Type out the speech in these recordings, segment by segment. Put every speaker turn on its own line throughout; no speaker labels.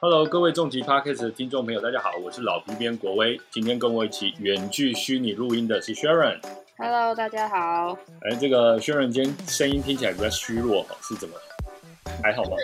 Hello，各位重疾 Podcast 的听众朋友，大家好，我是老皮边国威。今天跟我一起远距虚拟录音的是 Sharon。
Hello，大家好。
哎，这个 Sharon 今天声音听起来比较虚弱，是怎么？还好吗？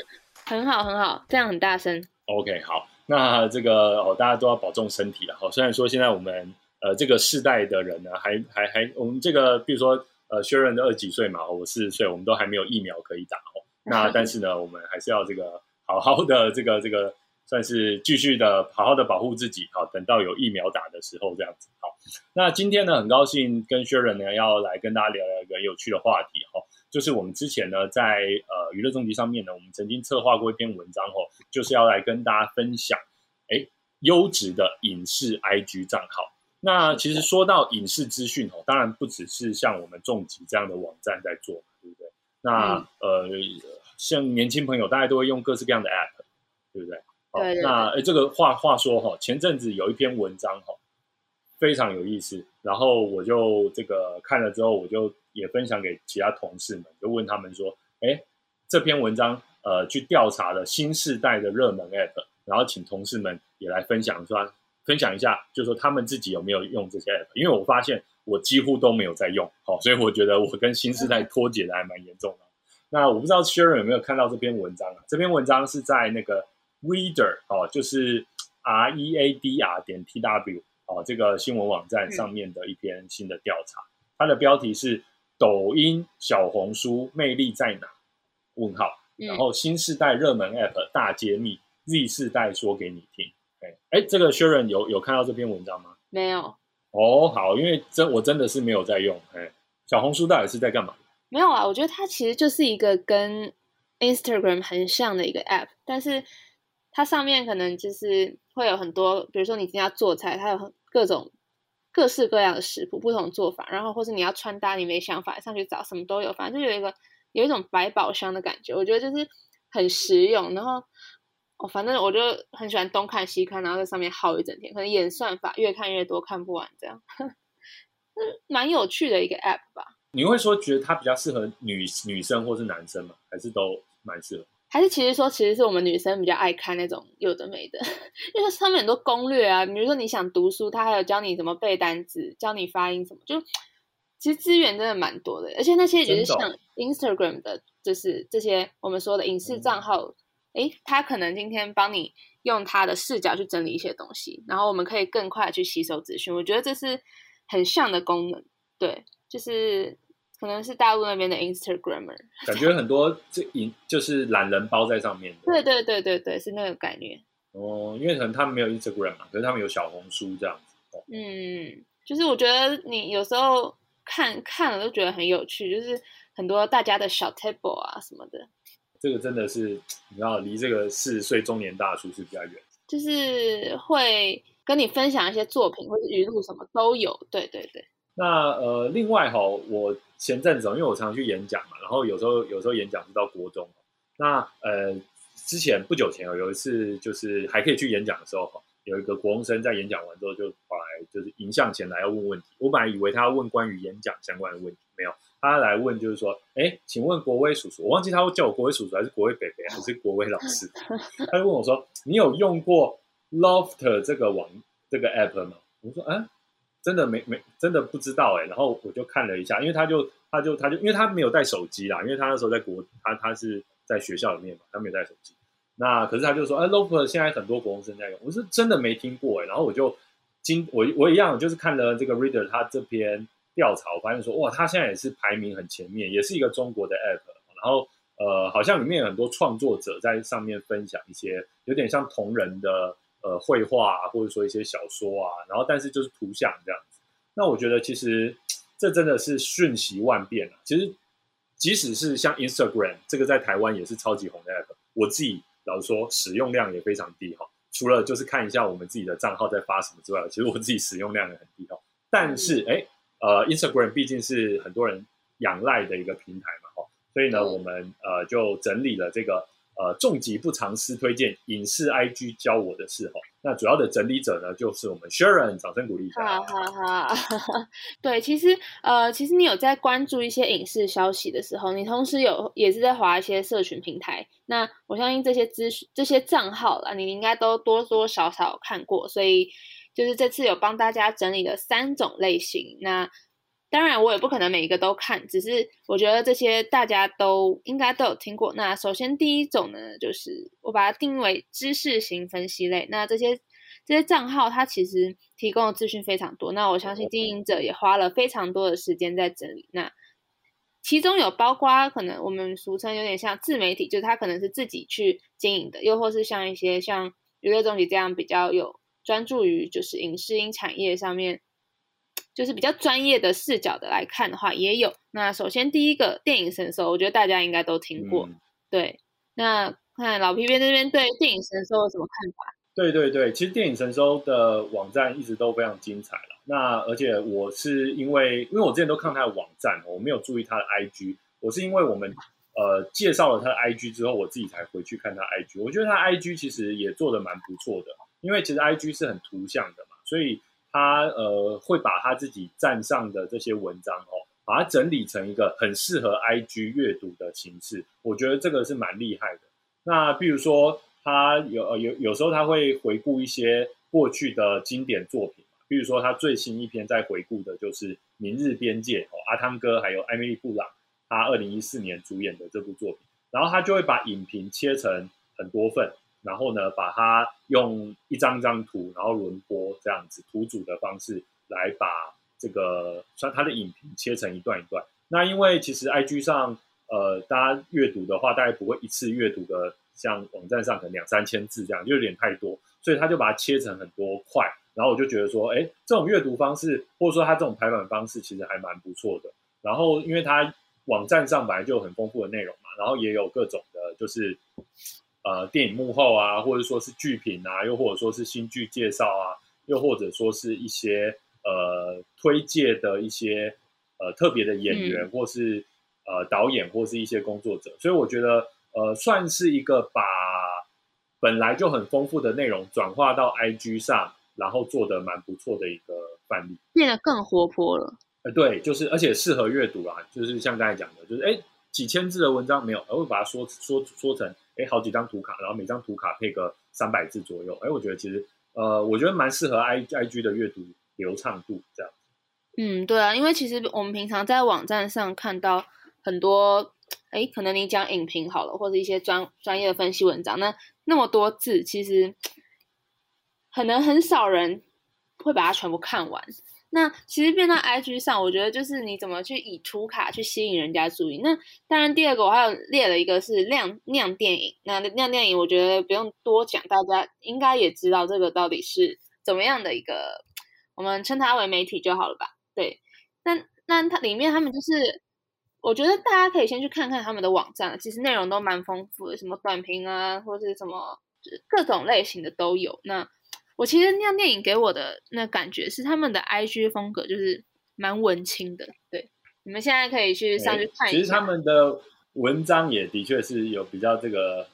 很好，很好，这样很大声。
OK，好，那这个哦，大家都要保重身体了。好，虽然说现在我们呃这个世代的人呢，还还还，我们这个比如说呃 Sharon 的二十几岁嘛，我四十岁，我们都还没有疫苗可以打哦。那但是呢，我们还是要这个好好的这个这个。算是继续的好好的保护自己，好，等到有疫苗打的时候这样子。好，那今天呢，很高兴跟 Sharon 呢要来跟大家聊聊一个有趣的话题哈，就是我们之前呢在呃娱乐重疾上面呢，我们曾经策划过一篇文章哦，就是要来跟大家分享，哎，优质的影视 IG 账号。那其实说到影视资讯哦，当然不只是像我们重疾这样的网站在做，对不对？那、嗯、呃，像年轻朋友大家都会用各式各样的 App，对不对？
对对对
那诶，这个话话说哈，前阵子有一篇文章哈，非常有意思，然后我就这个看了之后，我就也分享给其他同事们，就问他们说，哎，这篇文章呃去调查了新世代的热门 App，然后请同事们也来分享说分享一下，就是说他们自己有没有用这些 App，因为我发现我几乎都没有在用，好，所以我觉得我跟新世代脱节的还蛮严重的。那我不知道 Sharon 有没有看到这篇文章啊？这篇文章是在那个。Reader 哦，就是 R E A D R 点 T W 哦，这个新闻网站上面的一篇新的调查，它的标题是“抖音、小红书魅力在哪？”问号，然后新世代热门 App 大揭秘，Z 世代说给你听。哎哎，这个 Sharon 有有看到这篇文章吗？
没有。
哦，好，因为真我真的是没有在用。哎，小红书到底是在干嘛？
没有啊，我觉得它其实就是一个跟 Instagram 很像的一个 App，但是。它上面可能就是会有很多，比如说你今天要做菜，它有很各种各式各样的食谱，不同做法，然后或是你要穿搭，你没想法上去找，什么都有，反正就有一个有一种百宝箱的感觉，我觉得就是很实用。然后哦，反正我就很喜欢东看西看，然后在上面耗一整天，可能演算法越看越多，看不完这样，嗯，蛮有趣的一个 App 吧。
你会说觉得它比较适合女女生或是男生吗？还是都蛮适合？
还是其实说，其实是我们女生比较爱看那种有的没的，因为上面很多攻略啊，比如说你想读书，它还有教你怎么背单词，教你发音什么，就其实资源真的蛮多的，而且那些也是像 Instagram 的，就是这些我们说的影视账号，诶、他，可能今天帮你用他的视角去整理一些东西，然后我们可以更快去吸收资讯，我觉得这是很像的功能，对，就是。可能是大陆那边的 Instagramer，
感觉很多这影就是懒人包在上面。
对对对对对，是那个概念。
哦，因为可能他们没有 Instagram 嘛，可是他们有小红书这样子。哦、
嗯，就是我觉得你有时候看看了都觉得很有趣，就是很多大家的小 table 啊什么的。
这个真的是你知道，离这个四十岁中年大叔是比较远。
就是会跟你分享一些作品或者语录什么都有。对对对。
那呃，另外哈，我前阵子因为我常常去演讲嘛，然后有时候有时候演讲是到国中，那呃，之前不久前有一次就是还可以去演讲的时候，有一个国中生在演讲完之后就跑来就是迎向前来要问问题，我本来以为他要问关于演讲相关的问题，没有，他来问就是说，哎，请问国威叔叔，我忘记他会叫我国威叔叔还是国威北北还是国威老师，他就问我说，你有用过 Loft 这个网这个 app 吗？我说，嗯。真的没没真的不知道哎、欸，然后我就看了一下，因为他就他就他就因为他没有带手机啦，因为他那时候在国他他是在学校里面嘛，他没有带手机。那可是他就说，哎 l o f t 现在很多国中生在用，我是真的没听过哎、欸，然后我就今我我一样就是看了这个 Reader 他这篇调查，我发现说哇，他现在也是排名很前面，也是一个中国的 App，然后呃，好像里面有很多创作者在上面分享一些有点像同人的。呃，绘画啊，或者说一些小说啊，然后但是就是图像这样子。那我觉得其实这真的是瞬息万变啊。其实即使是像 Instagram 这个在台湾也是超级红的 app，我自己老实说使用量也非常低哈。除了就是看一下我们自己的账号在发什么之外，其实我自己使用量也很低哈。但是哎，呃，Instagram 毕竟是很多人仰赖的一个平台嘛哦，所以呢，我们呃就整理了这个。呃，重疾不藏私推荐影视 IG 教我的事哈。那主要的整理者呢，就是我们 Sharon，掌声鼓励一下。
哈哈哈，对，其实呃，其实你有在关注一些影视消息的时候，你同时有也是在划一些社群平台。那我相信这些资讯、这些账号啦，你应该都多多少少看过。所以就是这次有帮大家整理了三种类型。那当然，我也不可能每一个都看，只是我觉得这些大家都应该都有听过。那首先第一种呢，就是我把它定义为知识型分析类。那这些这些账号，它其实提供的资讯非常多。那我相信经营者也花了非常多的时间在整理。那其中有包括可能我们俗称有点像自媒体，就是他可能是自己去经营的，又或是像一些像娱乐中集这样比较有专注于就是影视音产业上面。就是比较专业的视角的来看的话，也有。那首先第一个电影神搜，我觉得大家应该都听过。对，那看老皮边这边对电影神搜有什么看法？
对对对，其实电影神搜的网站一直都非常精彩了。那而且我是因为，因为我之前都看他的网站，我没有注意他的 IG。我是因为我们呃介绍了他的 IG 之后，我自己才回去看他 IG。我觉得他 IG 其实也做的蛮不错的，因为其实 IG 是很图像的嘛，所以。他呃会把他自己站上的这些文章哦，把它整理成一个很适合 IG 阅读的形式，我觉得这个是蛮厉害的。那比如说他有有有时候他会回顾一些过去的经典作品，比如说他最新一篇在回顾的就是《明日边界》哦，阿汤哥还有艾米丽布朗他二零一四年主演的这部作品，然后他就会把影评切成很多份。然后呢，把它用一张张图，然后轮播这样子图组的方式来把这个像它的影评切成一段一段。那因为其实 I G 上，呃，大家阅读的话，大概不会一次阅读的，像网站上可能两三千字这样，就有点太多，所以他就把它切成很多块。然后我就觉得说，哎，这种阅读方式，或者说他这种排版方式，其实还蛮不错的。然后因为他网站上本来就有很丰富的内容嘛，然后也有各种的，就是。呃，电影幕后啊，或者说是剧评啊，又或者说是新剧介绍啊，又或者说是一些呃推介的一些呃特别的演员，或是呃导演，或是一些工作者，所以我觉得呃算是一个把本来就很丰富的内容转化到 IG 上，然后做的蛮不错的一个范例，
变得更活泼了。
呃，对，就是而且适合阅读啊，就是像刚才讲的，就是哎几千字的文章没有，而会把它说说说成。哎，好几张图卡，然后每张图卡配个三百字左右。哎，我觉得其实，呃，我觉得蛮适合 i i g 的阅读流畅度这样。
嗯，对啊，因为其实我们平常在网站上看到很多，哎，可能你讲影评好了，或者一些专专业的分析文章，那那么多字，其实 可能很少人会把它全部看完。那其实变到 IG 上，我觉得就是你怎么去以图卡去吸引人家注意。那当然，第二个我还有列了一个是亮亮电影。那亮电影，我觉得不用多讲，大家应该也知道这个到底是怎么样的一个，我们称它为媒体就好了吧？对。那那它里面他们就是，我觉得大家可以先去看看他们的网站，其实内容都蛮丰富的，什么短评啊，或者是什么各种类型的都有。那我其实那样电影给我的那感觉是他们的 IG 风格就是蛮文青的，对，你们现在可以去上去看一
下。其实他们的文章也的确是有比较这个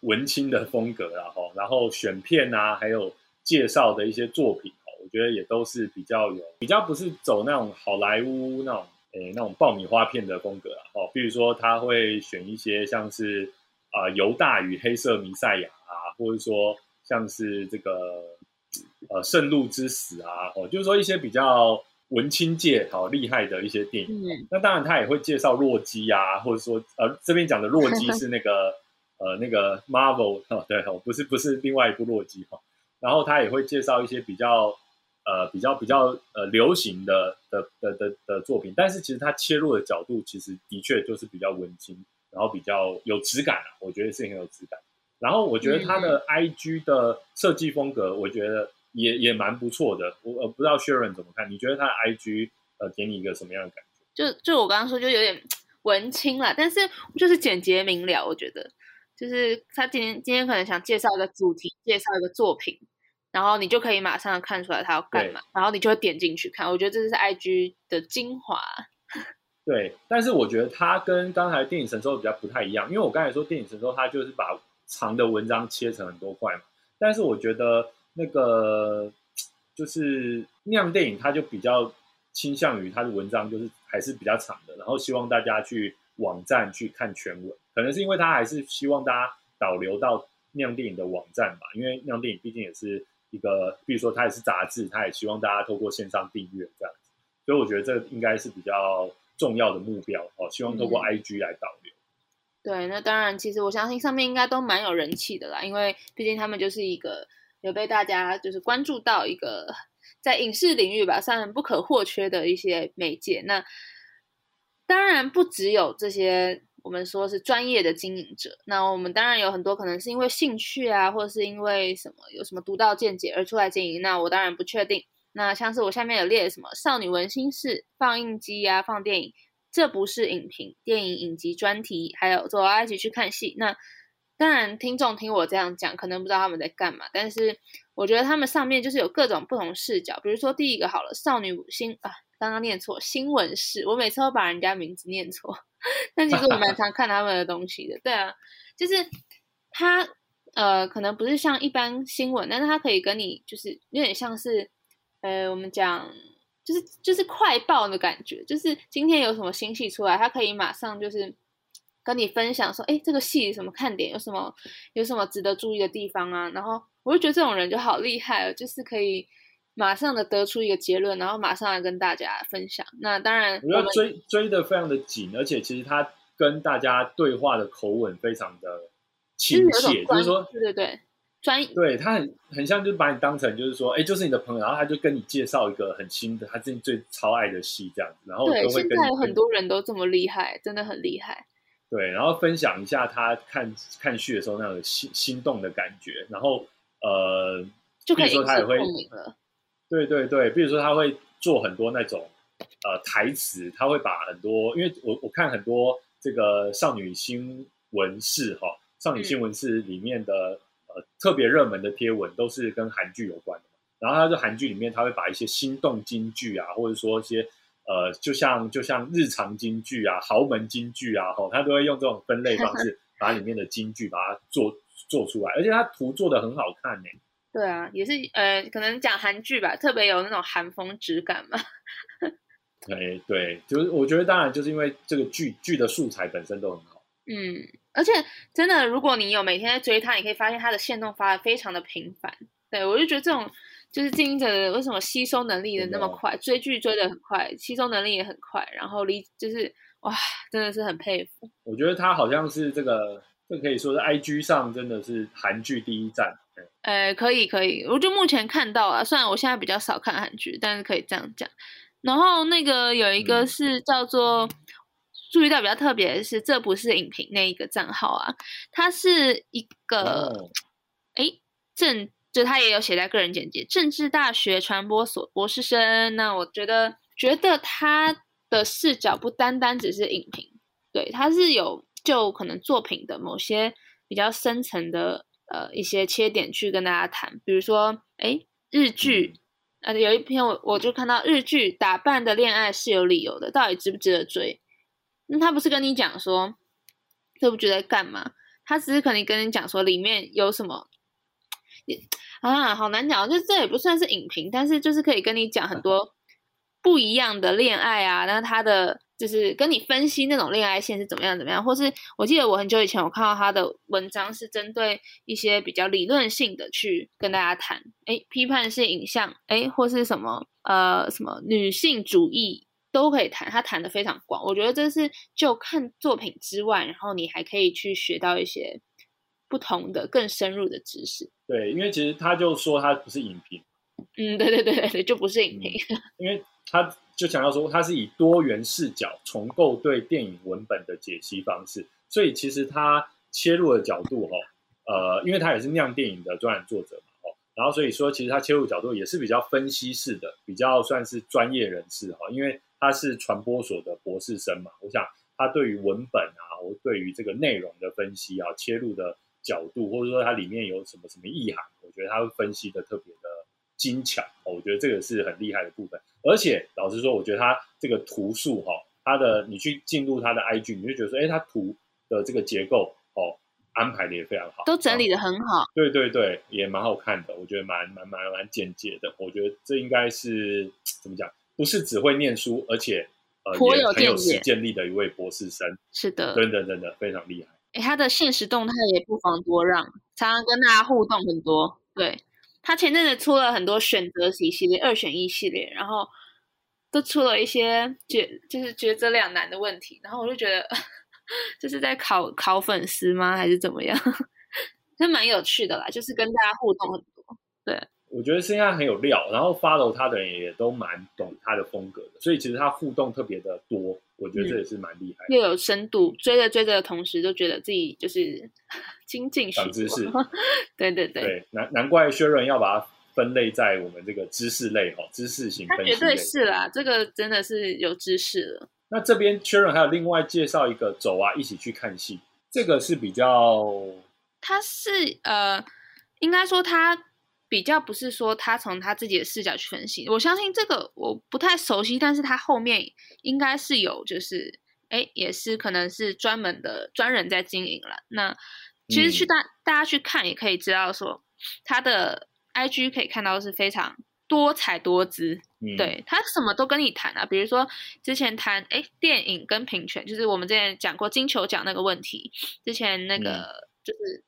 文青的风格然后然后选片啊，还有介绍的一些作品哦，我觉得也都是比较有比较不是走那种好莱坞那种诶那种爆米花片的风格啊，哦，比如说他会选一些像是啊犹大与黑色弥赛亚啊，或者说像是这个。呃，圣路之死啊，哦，就是说一些比较文青界好厉害的一些电影。那当然，他也会介绍洛基啊，或者说呃，这边讲的洛基是那个呃那个 Marvel 哦，对哦，不是不是另外一部洛基哈。然后他也会介绍一些比较呃比较比较呃流行的的的的的作品，但是其实他切入的角度其实的确就是比较文青，然后比较有质感啊，我觉得是很有质感。然后我觉得他的 IG 的设计风格，我觉得也也蛮不错的。我呃不知道 Sharon 怎么看？你觉得他的 IG 呃给你一个什么样的感觉？
就就我刚刚说，就有点文青了，但是就是简洁明了。我觉得就是他今天今天可能想介绍一个主题，介绍一个作品，然后你就可以马上看出来他要干嘛，然后你就会点进去看。我觉得这是 IG 的精华。
对，但是我觉得它跟刚才电影神兽比较不太一样，因为我刚才说电影神兽它就是把长的文章切成很多块嘛，但是我觉得那个就是那样电影它就比较倾向于它的文章就是还是比较长的，然后希望大家去网站去看全文，可能是因为它还是希望大家导流到那样电影的网站吧，因为那样电影毕竟也是一个，比如说它也是杂志，它也希望大家透过线上订阅这样子，所以我觉得这应该是比较。重要的目标哦，希望透过 IG 来导流。
对，那当然，其实我相信上面应该都蛮有人气的啦，因为毕竟他们就是一个有被大家就是关注到一个在影视领域吧，算不可或缺的一些媒介。那当然不只有这些，我们说是专业的经营者。那我们当然有很多可能是因为兴趣啊，或者是因为什么有什么独到见解而出来经营。那我当然不确定。那像是我下面有列什么少女文心事放映机啊，放电影，这不是影评，电影影集专题，还有走啊一起去看戏。那当然，听众听我这样讲，可能不知道他们在干嘛，但是我觉得他们上面就是有各种不同视角。比如说第一个好了，少女新啊，刚刚念错，新闻室，我每次都把人家名字念错，但其实我蛮常看他们的东西的。对啊，就是他呃，可能不是像一般新闻，但是他可以跟你就是有点像是。呃，我们讲就是就是快报的感觉，就是今天有什么新戏出来，他可以马上就是跟你分享说，哎，这个戏什么看点，有什么有什么值得注意的地方啊？然后我就觉得这种人就好厉害了，就是可以马上的得出一个结论，然后马上来跟大家分享。那当然，
我要追追的非常的紧，而且其实他跟大家对话的口吻非常的亲切，就是说，
对对对。专
对他很很像，就是把你当成就是说，哎，就是你的朋友，然后他就跟你介绍一个很新的，他自己最超爱的戏这样子，然后
对，
现
在有很多人都这么厉害，真的很厉害。
对，然后分享一下他看看戏的时候那种心心动的感觉，然后呃，
就可以
说他也会，对对对，比如说他会做很多那种呃台词，他会把很多，因为我我看很多这个少女新闻室哈，少女新闻室里面的。特别热门的贴文都是跟韩剧有关的，然后他在韩剧里面，他会把一些心动金句啊，或者说一些呃，就像就像日常金句啊、豪门金句啊，吼，他都会用这种分类方式 把里面的金句把它做做出来，而且他图做的很好看呢。
对啊，也是呃，可能讲韩剧吧，特别有那种韩风质感嘛。
哎，对，就是我觉得当然就是因为这个剧剧的素材本身都很好，
嗯。而且真的，如果你有每天在追他，你可以发现他的线动发的非常的频繁。对我就觉得这种就是经营者为什么吸收能力的那么快，追剧追的很快，吸收能力也很快，然后离就是哇，真的是很佩服。
我觉得他好像是这个，这可以说是 I G 上真的是韩剧第一站。
呃，可以可以，我就目前看到啊，虽然我现在比较少看韩剧，但是可以这样讲。然后那个有一个是叫做。注意到比较特别的是，这不是影评那一个账号啊，他是一个，哎，政就他也有写在个人简介，政治大学传播所博士生。那我觉得，觉得他的视角不单单只是影评，对，他是有就可能作品的某些比较深层的呃一些切点去跟大家谈，比如说，哎，日剧，呃，有一篇我我就看到日剧打扮的恋爱是有理由的，到底值不值得追？那他不是跟你讲说，这部剧在干嘛？他只是可能跟你讲说里面有什么，啊，好难讲。就这也不算是影评，但是就是可以跟你讲很多不一样的恋爱啊。那他的就是跟你分析那种恋爱线是怎么样怎么样，或是我记得我很久以前我看到他的文章是针对一些比较理论性的去跟大家谈，哎，批判性影像，哎，或是什么呃什么女性主义。都可以谈，他谈的非常广，我觉得这是就看作品之外，然后你还可以去学到一些不同的、更深入的知识。
对，因为其实他就说他不是影评，
嗯，对对对对对，就不是影评，
因为他就想要说他是以多元视角重构对电影文本的解析方式，所以其实他切入的角度哈，呃，因为他也是酿电影的专栏作者然后所以说其实他切入角度也是比较分析式的，比较算是专业人士哈，因为。他是传播所的博士生嘛？我想他对于文本啊，我对于这个内容的分析啊，切入的角度，或者说它里面有什么什么意涵，我觉得他会分析的特别的精巧。我觉得这个是很厉害的部分。而且老实说，我觉得他这个图数哈，他的你去进入他的 IG，你就觉得说，哎，他图的这个结构安排的也非常好，
都整理的很好。
对对对，也蛮好看的，我觉得蛮蛮蛮蛮简洁的。我觉得这应该是怎么讲？不是只会念书，而且呃也很有实践力的一位博士生。
是的，
真的真的非常厉害。
哎，他的现实动态也不妨多让，常常跟大家互动很多。对他前阵子出了很多选择题系列、二选一系列，然后都出了一些抉就是抉择两难的问题，然后我就觉得这是在考考粉丝吗？还是怎么样？他蛮有趣的啦，就是跟大家互动很多。对。
我觉得现在很有料，然后 follow 他的人也都蛮懂他的风格的，所以其实他互动特别的多，我觉得这也是蛮厉害的。
又有深度，追着追着的同时，就觉得自己就是 精进
长知识。
对对对，
对难难怪薛润要把它分类在我们这个知识类哈，知识型。他
绝对是啦，这个真的是有知识了。
那这边确认还有另外介绍一个走啊，一起去看戏，这个是比较，
他是呃，应该说他。比较不是说他从他自己的视角去分析，我相信这个我不太熟悉，但是他后面应该是有，就是哎，也是可能是专门的专人在经营了。那其实去大大家去看也可以知道，说他的 IG 可以看到是非常多彩多姿，对他什么都跟你谈啊。比如说之前谈哎电影跟平权，就是我们之前讲过金球奖那个问题，之前那个就是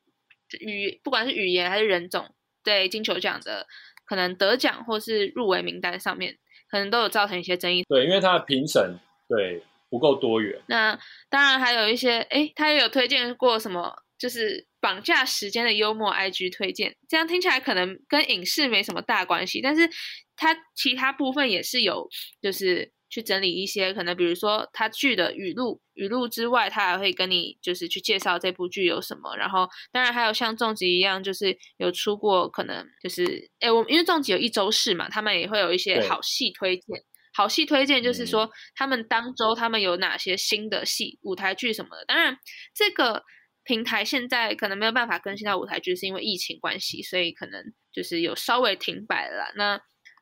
语不管是语言还是人种。对金球奖的可能得奖或是入围名单上面，可能都有造成一些争议。
对，因为他的评审对不够多元。
那当然还有一些，哎，他也有推荐过什么，就是绑架时间的幽默 IG 推荐。这样听起来可能跟影视没什么大关系，但是它其他部分也是有，就是。去整理一些可能，比如说它剧的语录，语录之外，它还会跟你就是去介绍这部剧有什么。然后，当然还有像重疾一样，就是有出过可能就是，哎，我因为重疾有一周式嘛，他们也会有一些好戏推荐。好戏推荐就是说，他们当周他们有哪些新的戏、舞台剧什么的。当然，这个平台现在可能没有办法更新到舞台剧，是因为疫情关系，所以可能就是有稍微停摆了。那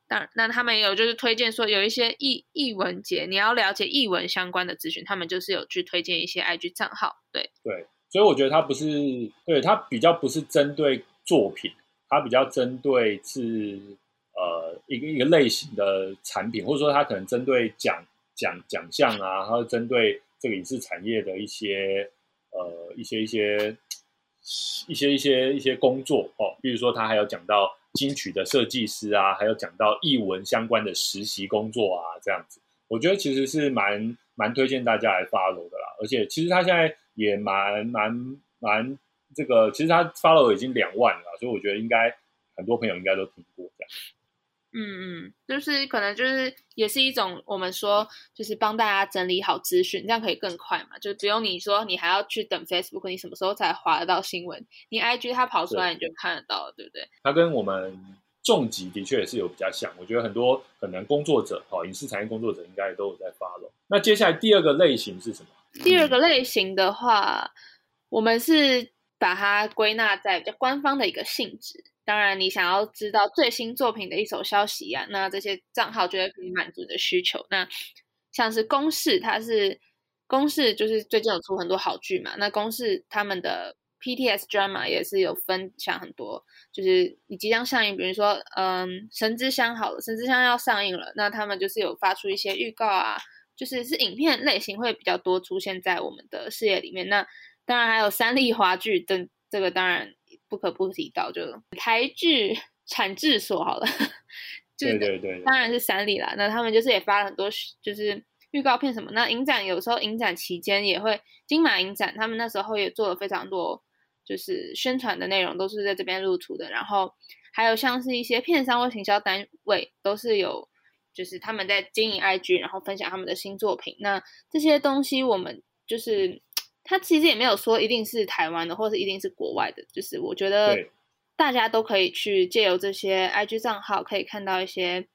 当然，那他们也有就是推荐说有一些译译文节，你要了解译文相关的资讯，他们就是有去推荐一些 IG 账号。对
对，所以我觉得它不是对它比较不是针对作品，它比较针对是呃一个一个类型的产品，或者说它可能针对奖奖奖项啊，它针对这个影视产业的一些呃一些一些一些一些一些工作哦，比如说他还有讲到。金曲的设计师啊，还有讲到译文相关的实习工作啊，这样子，我觉得其实是蛮蛮推荐大家来 follow 的啦。而且其实他现在也蛮蛮蛮这个，其实他 follow 已经两万了，所以我觉得应该很多朋友应该都听过这样。
嗯嗯，就是可能就是也是一种我们说就是帮大家整理好资讯，这样可以更快嘛，就只有你说你还要去等 Facebook，你什么时候才划得到新闻？你 IG 它跑出来你就看得到了，对不对？
它跟我们重疾的确也是有比较像，我觉得很多可能工作者哈，影视产业工作者应该都有在发了。那接下来第二个类型是什么？
第二个类型的话，我们是把它归纳在比较官方的一个性质。当然，你想要知道最新作品的一手消息呀，那这些账号绝对可以满足你的需求。那像是公式，它是公式，就是最近有出很多好剧嘛。那公式他们的 PTS drama 也是有分享很多，就是你即将上映，比如说嗯《神之乡》好了，《神之乡》要上映了，那他们就是有发出一些预告啊，就是是影片类型会比较多出现在我们的视野里面。那当然还有三立华剧等，这个当然。不可不提到，就台剧产制所好了，
对对对，
当然是三里啦。那他们就是也发了很多，就是预告片什么。那影展有时候影展期间也会，金马影展他们那时候也做了非常多，就是宣传的内容都是在这边露出的。然后还有像是一些片商或行销单位都是有，就是他们在经营 IG，然后分享他们的新作品。那这些东西我们就是。他其实也没有说一定是台湾的，或是一定是国外的，就是我觉得大家都可以去借由这些 IG 账号，可以看到一些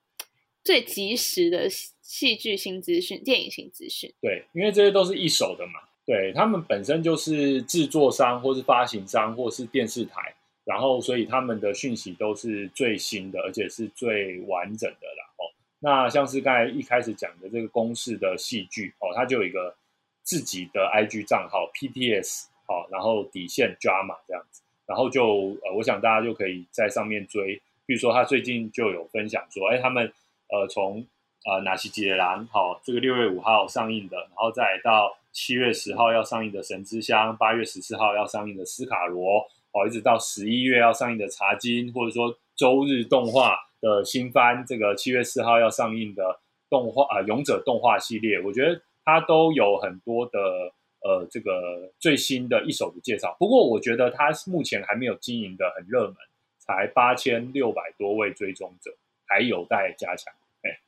最及时的戏剧新资讯、电影新资讯。
对，因为这些都是一手的嘛，对他们本身就是制作商，或是发行商，或是电视台，然后所以他们的讯息都是最新的，而且是最完整的啦。哦，那像是刚才一开始讲的这个公式的戏剧哦，它就有一个自己的 IG 账号 PTS 好，然后底线 Drama 这样子，然后就呃，我想大家就可以在上面追。比如说他最近就有分享说，哎，他们呃从呃哪些杰兰好，这个六月五号上映的，然后再到七月十号要上映的《神之乡》，八月十四号要上映的《斯卡罗》，哦，一直到十一月要上映的《茶金》，或者说周日动画。的新番，这个七月四号要上映的动画啊，勇者动画系列，我觉得它都有很多的呃，这个最新的一手的介绍。不过，我觉得它目前还没有经营的很热门，才八千六百多位追踪者，还有待加强。哎，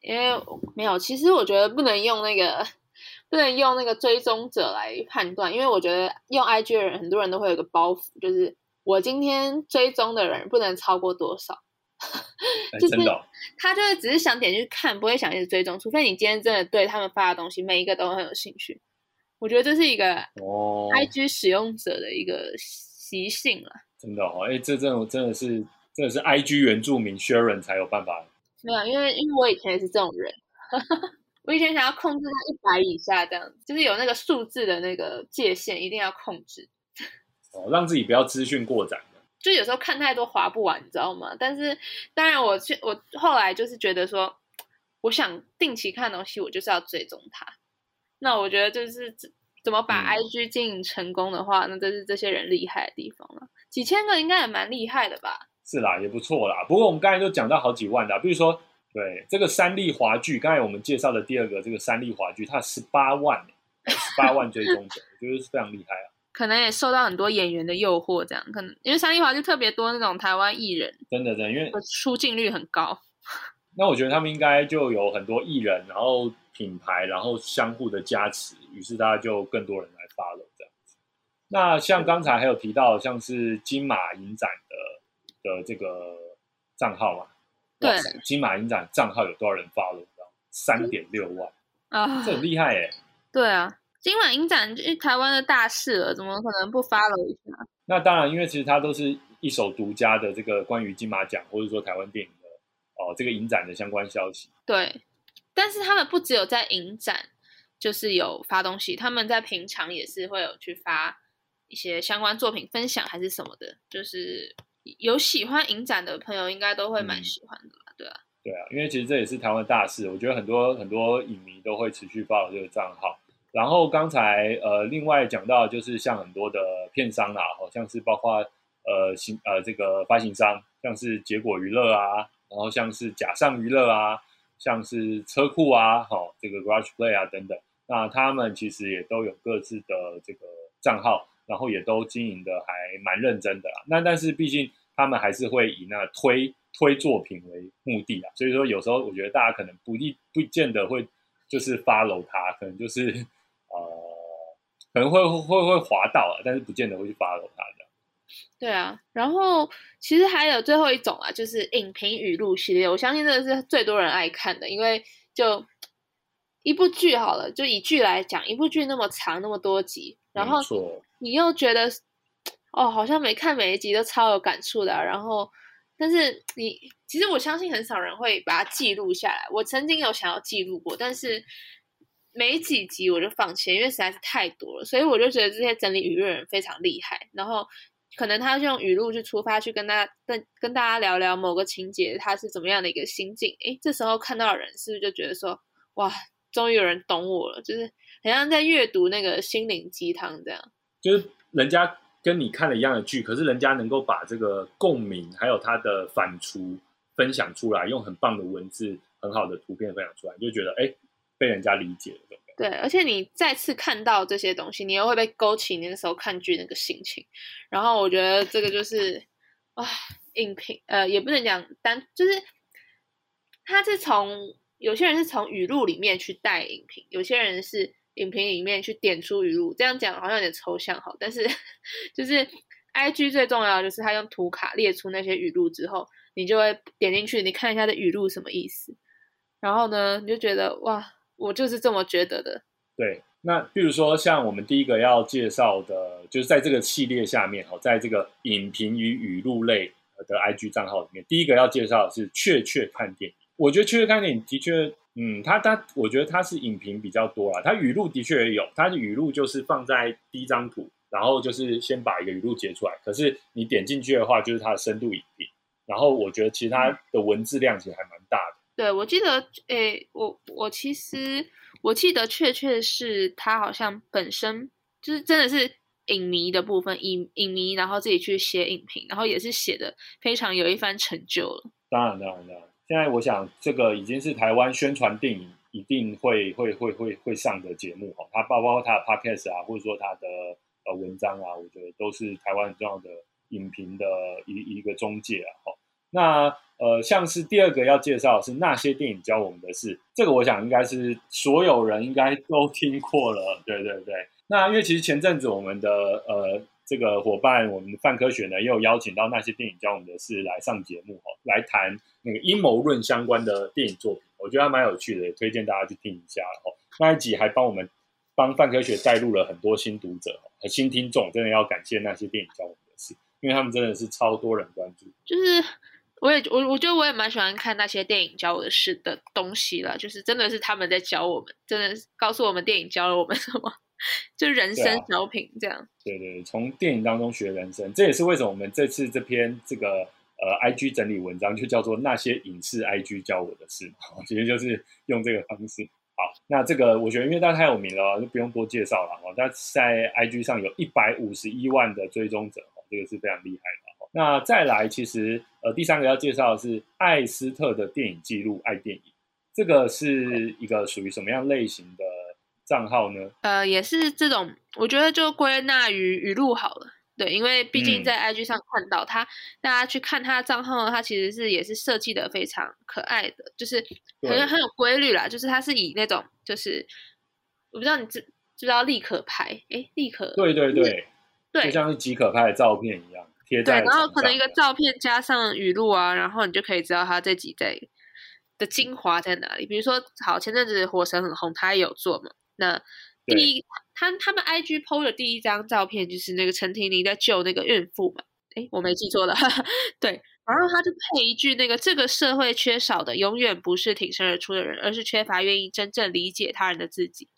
因为没有，其实我觉得不能用那个 不能用那个追踪者来判断，因为我觉得用 IG 的人，很多人都会有个包袱，就是我今天追踪的人不能超过多少。
就是
他就是只是想点进去看，不会想一直追踪。除非你今天真的对他们发的东西每一个都很有兴趣，我觉得这是一个
哦
，IG 使用者的一个习性了。
真的哦，哎，这这种真的是真的是 IG 原住民 Sharon 才有办法。
没有，因为因为我以前也是这种人，我以前想要控制在一百以下这样，就是有那个数字的那个界限一定要控制，
哦，让自己不要资讯过载。
就有时候看太多划不完，你知道吗？但是当然，我我后来就是觉得说，我想定期看东西，我就是要追踪它。那我觉得就是怎么把 IG 经营成功的话，那这是这些人厉害的地方了。几千个应该也蛮厉害的吧？
是啦，也不错啦。不过我们刚才都讲到好几万的，比如说对这个三立华剧，刚才我们介绍的第二个这个三立华剧，它十八万，十八万追踪者，我觉得是非常厉害啊。
可能也受到很多演员的诱惑，这样可能因为三立华就特别多那种台湾艺人，
真的真的，因为
出镜率很高。
那我觉得他们应该就有很多艺人，然后品牌，然后相互的加持，于是大家就更多人来发了这样子。那像刚才还有提到，像是金马影展的的这个账号嘛，
对，
金马影展账号有多少人发了？三点六万啊，这很厉害哎。
对啊。今晚影展是台湾的大事了，怎么可能不发了一下？
那当然，因为其实它都是一手独家的这个关于金马奖或者说台湾电影的哦这个影展的相关消息。
对，但是他们不只有在影展就是有发东西，他们在平常也是会有去发一些相关作品分享还是什么的，就是有喜欢影展的朋友应该都会蛮喜欢的吧？对啊，
对啊，因为其实这也是台湾大事，我觉得很多很多影迷都会持续报这个账号。然后刚才呃，另外讲到就是像很多的片商啦，好像是包括呃行呃这个发行商，像是结果娱乐啊，然后像是假上娱乐啊，像是车库啊，好这个 Garage Play 啊等等，那他们其实也都有各自的这个账号，然后也都经营的还蛮认真的啦。那但是毕竟他们还是会以那推推作品为目的啊，所以说有时候我觉得大家可能不一不见得会就是 follow 他，可能就是。呃，可能会会会滑到啊，但是不见得会去 follow 它的。
对啊，然后其实还有最后一种啊，就是影评语录系列。我相信这个是最多人爱看的，因为就一部剧好了，就以剧来讲，一部剧那么长那么多集，然后你又觉得哦，好像每看每一集都超有感触的。然后，但是你其实我相信很少人会把它记录下来。我曾经有想要记录过，但是。没几集我就放弃，因为实在是太多了，所以我就觉得这些整理语录人非常厉害。然后可能他就用语录去出发，去跟大家跟跟大家聊聊某个情节，他是怎么样的一个心境。诶，这时候看到的人是不是就觉得说，哇，终于有人懂我了，就是好像在阅读那个心灵鸡汤这样。
就是人家跟你看了一样的剧，可是人家能够把这个共鸣还有他的反刍分享出来，用很棒的文字、很好的图片分享出来，就觉得哎。被人家理解了，
对，而且你再次看到这些东西，你又会被勾起你那时候看剧那个心情。然后我觉得这个就是啊，影评呃，也不能讲单，就是他是从有些人是从语录里面去带影评，有些人是影评里面去点出语录。这样讲好像有点抽象哈，但是就是 I G 最重要就是他用图卡列出那些语录之后，你就会点进去，你看一下这语录什么意思，然后呢，你就觉得哇。我就是这么觉得的。
对，那比如说像我们第一个要介绍的，就是在这个系列下面哦，在这个影评与语录类的 IG 账号里面，第一个要介绍的是确确看电影。我觉得确切看电影的确，嗯，它它，我觉得它是影评比较多啦，它语录的确也有，它的语录就是放在第一张图，然后就是先把一个语录截出来，可是你点进去的话，就是它的深度影评，然后我觉得其他的文字量其实还蛮。
对，我记得，诶，我我其实我记得确确是他好像本身就是真的是影迷的部分，影影迷，然后自己去写影评，然后也是写的非常有一番成就了。
当然，当然，当然。现在我想，这个已经是台湾宣传电影一定会会会会会上的节目哈。它包括它的 podcast 啊，或者说它的呃文章啊，我觉得都是台湾很重要的影评的一一个中介啊。哈，那。呃，像是第二个要介绍是那些电影教我们的事，这个我想应该是所有人应该都听过了，对对对。那因为其实前阵子我们的呃这个伙伴，我们的范科学呢，也有邀请到那些电影教我们的事来上节目哈，来谈那个阴谋论相关的电影作品，我觉得还蛮有趣的，也推荐大家去听一下哦。那一集还帮我们帮范科学带入了很多新读者和新听众，真的要感谢那些电影教我们的事，因为他们真的是超多人关注，
就是。我也我我觉得我也蛮喜欢看那些电影教我的事的东西了，就是真的是他们在教我们，真的是告诉我们电影教了我们什么，就人生小品这样。
对对，从电影当中学人生，这也是为什么我们这次这篇这个呃 I G 整理文章就叫做那些影视 I G 教我的事嘛，其实就是用这个方式。好，那这个我觉得因为他太有名了，就不用多介绍了哦。他在 I G 上有一百五十一万的追踪者，这个是非常厉害的。那再来，其实呃，第三个要介绍的是艾斯特的电影记录，爱电影，这个是一个属于什么样类型的账号呢？
呃，也是这种，我觉得就归纳于语录好了。对，因为毕竟在 IG 上看到他，大家去看他的账号，他其实是也是设计的非常可爱的，就是很很有规律啦。就是他是以那种，就是我不知道你知知不知道立可拍？哎，立可，
对对对，对，就像是即可拍的照片一样。对，
然后可能一个照片加上语录啊，然后你就可以知道他这几在的精华在哪里。比如说，好，前阵子《火神》很红，他也有做嘛。那第一，他他们 IG PO 的第一张照片就是那个陈婷妮在救那个孕妇嘛。哎，我没记错的，对。然后他就配一句那个：“这个社会缺少的永远不是挺身而出的人，而是缺乏愿意真正理解他人的自己。”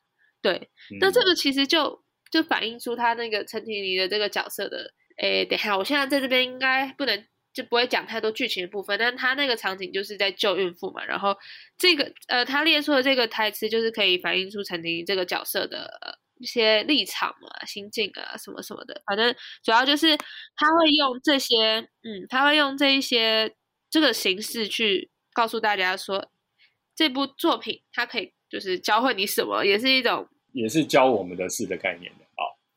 对，那这个其实就就反映出他那个陈婷妮的这个角色的。诶，等下，我现在在这边应该不能就不会讲太多剧情的部分，但他那个场景就是在救孕妇嘛，然后这个呃，他列出的这个台词就是可以反映出陈婷这个角色的一些立场嘛、心境啊什么什么的，反正主要就是他会用这些，嗯，他会用这一些这个形式去告诉大家说，这部作品它可以就是教会你什么，也是一种，
也是教我们的事的概念的。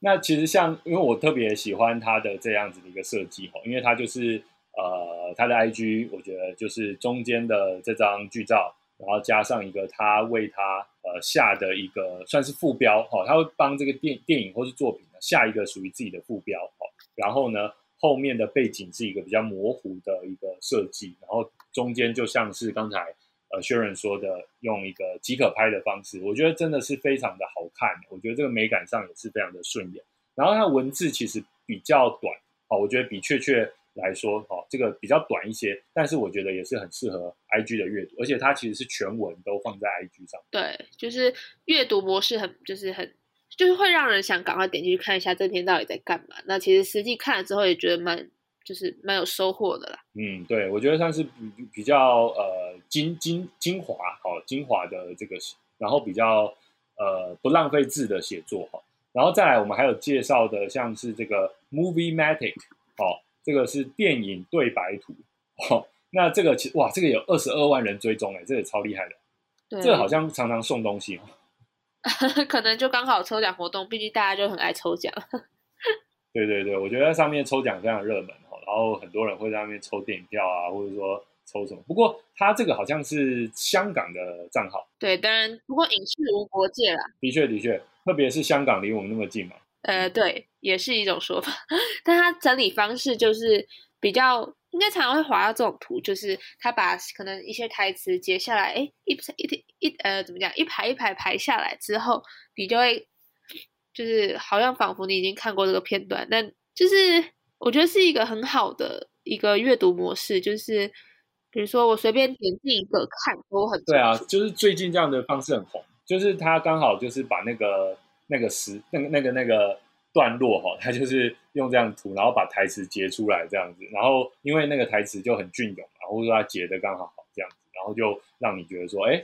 那其实像，因为我特别喜欢他的这样子的一个设计哦，因为他就是呃他的 IG，我觉得就是中间的这张剧照，然后加上一个他为他呃下的一个算是副标哈，他会帮这个电电影或是作品呢下一个属于自己的副标哦，然后呢后面的背景是一个比较模糊的一个设计，然后中间就像是刚才。呃，薛仁说的用一个即可拍的方式，我觉得真的是非常的好看。我觉得这个美感上也是非常的顺眼。然后它文字其实比较短，哦，我觉得比确确来说，哦，这个比较短一些，但是我觉得也是很适合 IG 的阅读，而且它其实是全文都放在 IG 上。
对，就是阅读模式很，就是很，就是会让人想赶快点进去看一下这篇到底在干嘛。那其实实际看了之后也觉得蛮。就是蛮有收获的啦。
嗯，对，我觉得算是比比较呃精精精华哦，精华的这个，然后比较呃不浪费字的写作哈。然后再来，我们还有介绍的，像是这个 Movie Matic 哦，这个是电影对白图哦。那这个其哇，这个有二十二万人追踪哎，这也超厉害的。
对，
这个好像常常送东西哦。
可能就刚好抽奖活动，毕竟大家就很爱抽奖。
对对对，我觉得上面抽奖非常热门。然后很多人会在那边抽电影票啊，或者说抽什么。不过他这个好像是香港的账号。
对，当然，不过影视无国界啦。
的确，的确，特别是香港离我们那么近嘛。
呃，对，也是一种说法。但他整理方式就是比较，应该常常会划到这种图，就是他把可能一些台词截下来，哎，一一一呃，怎么讲，一排一排排下来之后，你就会就是好像仿佛你已经看过这个片段，但就是。我觉得是一个很好的一个阅读模式，就是比如说我随便点进一个看，都很
对啊，就是最近这样的方式很红，就是他刚好就是把那个那个时那个那个那个段落哈，他就是用这样图，然后把台词截出来这样子，然后因为那个台词就很隽永，然后说他截的刚好好这样子，然后就让你觉得说，哎，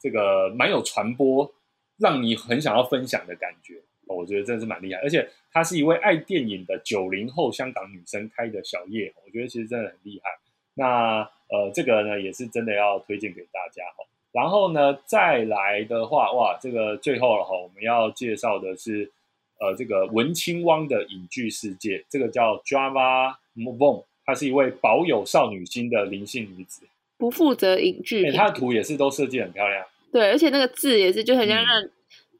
这个蛮有传播，让你很想要分享的感觉。我觉得真的是蛮厉害，而且她是一位爱电影的九零后香港女生开的小业，我觉得其实真的很厉害。那呃，这个呢也是真的要推荐给大家哈。然后呢，再来的话，哇，这个最后了哈，我们要介绍的是呃这个文青汪的影剧世界，这个叫 Java Move On，她是一位保有少女心的灵性女子，
不负责影剧，
她的图也是都设计很漂亮，
对，而且那个字也是就很像让。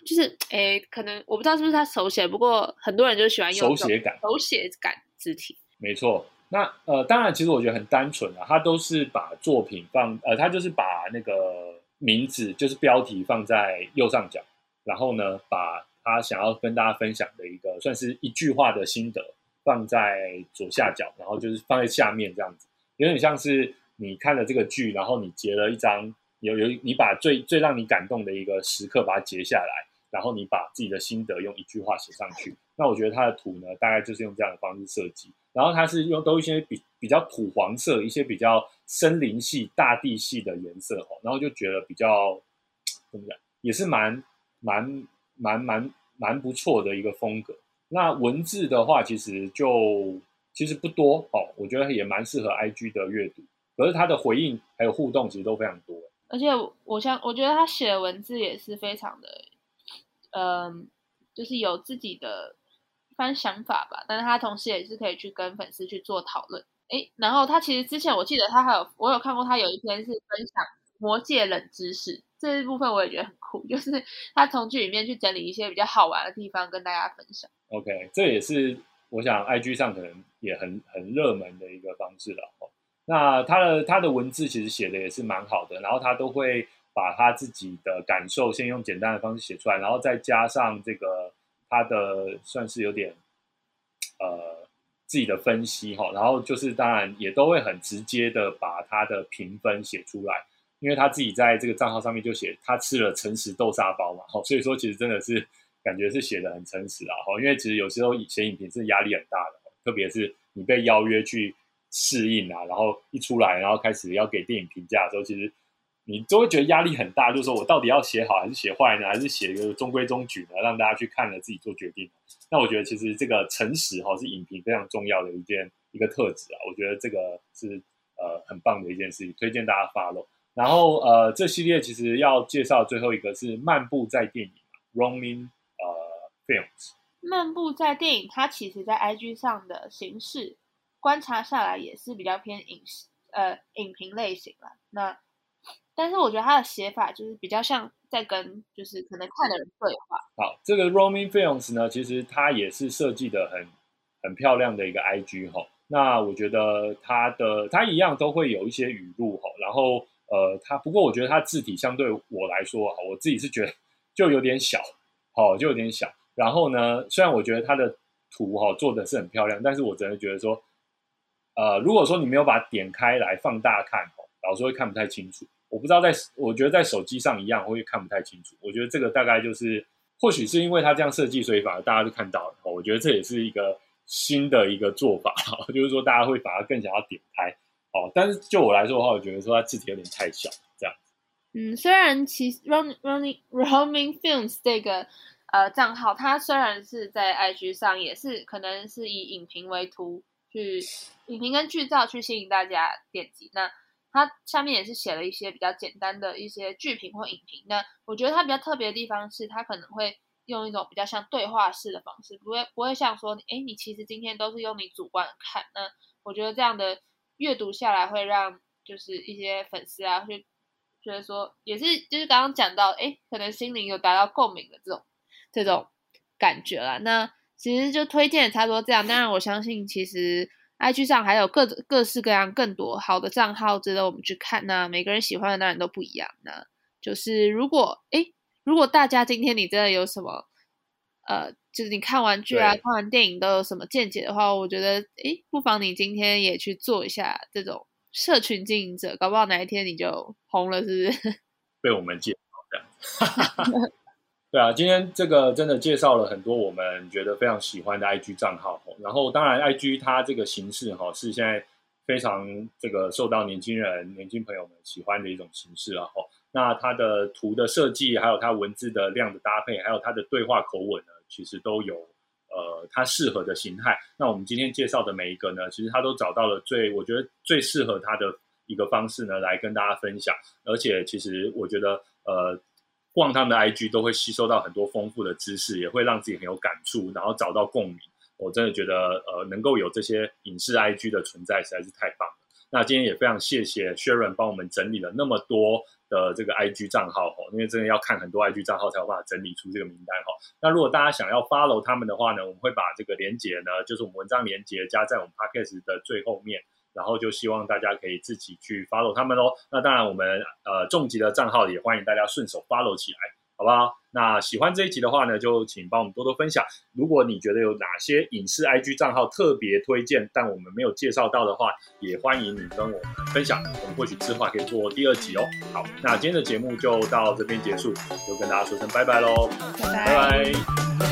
就是诶，可能我不知道是不是他手写，不过很多人就喜欢用
手写感、
手写感字体。
没错，那呃，当然，其实我觉得很单纯啊，他都是把作品放呃，他就是把那个名字就是标题放在右上角，然后呢，把他想要跟大家分享的一个算是一句话的心得放在左下角，然后就是放在下面这样子，有点像是你看了这个剧，然后你截了一张有有你把最最让你感动的一个时刻把它截下来。然后你把自己的心得用一句话写上去，那我觉得它的图呢，大概就是用这样的方式设计。然后它是用都一些比比较土黄色、一些比较森林系、大地系的颜色哦，然后就觉得比较怎么讲，也是蛮蛮蛮蛮蛮不错的一个风格。那文字的话，其实就其实不多哦，我觉得也蛮适合 IG 的阅读。可是它的回应还有互动，其实都非常多。
而且我想，我觉得他写的文字也是非常的。嗯，就是有自己的一番想法吧，但是他同时也是可以去跟粉丝去做讨论。哎，然后他其实之前我记得他还有我有看过他有一篇是分享魔界冷知识这一部分，我也觉得很酷，就是他从剧里面去整理一些比较好玩的地方跟大家分享。
OK，这也是我想 IG 上可能也很很热门的一个方式了。那他的他的文字其实写的也是蛮好的，然后他都会。把他自己的感受先用简单的方式写出来，然后再加上这个他的算是有点呃自己的分析哈，然后就是当然也都会很直接的把他的评分写出来，因为他自己在这个账号上面就写他吃了诚实豆沙包嘛，哈，所以说其实真的是感觉是写的很诚实啊，哈，因为其实有时候写影评是压力很大的，特别是你被邀约去试映啊，然后一出来然后开始要给电影评价的时候，其实。你都会觉得压力很大，就是说我到底要写好还是写坏呢？还是写一个中规中矩呢？让大家去看了自己做决定。那我觉得其实这个诚实哈是影评非常重要的一件一个特质啊。我觉得这个是呃很棒的一件事情，推荐大家 follow。然后呃这系列其实要介绍最后一个是漫步在电影，roaming 呃 films。
漫步在电影，它其实在 IG 上的形式观察下来也是比较偏影视呃影评类型了。那但是我觉得他的写法就是比较像在跟就是可能看的人对话。
好，这个 Roman Films 呢，其实它也是设计的很很漂亮的一个 IG 哈。那我觉得它的它一样都会有一些语录哈。然后呃，它不过我觉得它字体相对我来说哈，我自己是觉得就有点小，好就有点小。然后呢，虽然我觉得它的图哈做的是很漂亮，但是我真的觉得说，呃，如果说你没有把点开来放大看哦，老师会看不太清楚。我不知道在，我觉得在手机上一样会看不太清楚。我觉得这个大概就是，或许是因为它这样设计，所以反而大家就看到了。我觉得这也是一个新的一个做法，就是说大家会反而更想要点开。哦，但是就我来说的话，我觉得说它字体有点太小，这样。
嗯，虽然其实 Running Running Roaming Films 这个呃账号，它虽然是在 IG 上，也是可能是以影评为图，去影评跟剧照去吸引大家点击。那它下面也是写了一些比较简单的一些剧评或影评。那我觉得它比较特别的地方是，它可能会用一种比较像对话式的方式，不会不会像说，哎，你其实今天都是用你主观看。那我觉得这样的阅读下来，会让就是一些粉丝啊，会觉得说，也是就是刚刚讲到，哎，可能心灵有达到共鸣的这种这种感觉了。那其实就推荐差不多这样。当然，我相信其实。IG 上还有各各式各样更多好的账号值得我们去看那每个人喜欢的当然都不一样。那就是如果哎，如果大家今天你真的有什么呃，就是你看完剧啊、看完电影都有什么见解的话，我觉得哎，不妨你今天也去做一下这种社群经营者，搞不好哪一天你就红了，是不是？
被我们介绍这样。对啊，今天这个真的介绍了很多我们觉得非常喜欢的 IG 账号。然后，当然 IG 它这个形式哈是现在非常这个受到年轻人、年轻朋友们喜欢的一种形式啊。那它的图的设计，还有它文字的量的搭配，还有它的对话口吻呢，其实都有呃它适合的形态。那我们今天介绍的每一个呢，其实它都找到了最我觉得最适合它的一个方式呢，来跟大家分享。而且，其实我觉得呃。逛他们的 IG 都会吸收到很多丰富的知识，也会让自己很有感触，然后找到共鸣。我真的觉得，呃，能够有这些影视 IG 的存在，实在是太棒了。那今天也非常谢谢 Sharon 帮我们整理了那么多的这个 IG 账号哦，因为真的要看很多 IG 账号才有办法整理出这个名单哈。那如果大家想要 follow 他们的话呢，我们会把这个连接呢，就是我们文章连接加在我们 Podcast 的最后面。然后就希望大家可以自己去 follow 他们喽。那当然，我们呃重疾的账号也欢迎大家顺手 follow 起来，好不好？那喜欢这一集的话呢，就请帮我们多多分享。如果你觉得有哪些影视 IG 账号特别推荐，但我们没有介绍到的话，也欢迎你跟我们分享。我们或许之后可以做第二集哦。好，那今天的节目就到这边结束，就跟大家说声拜拜喽，
拜拜。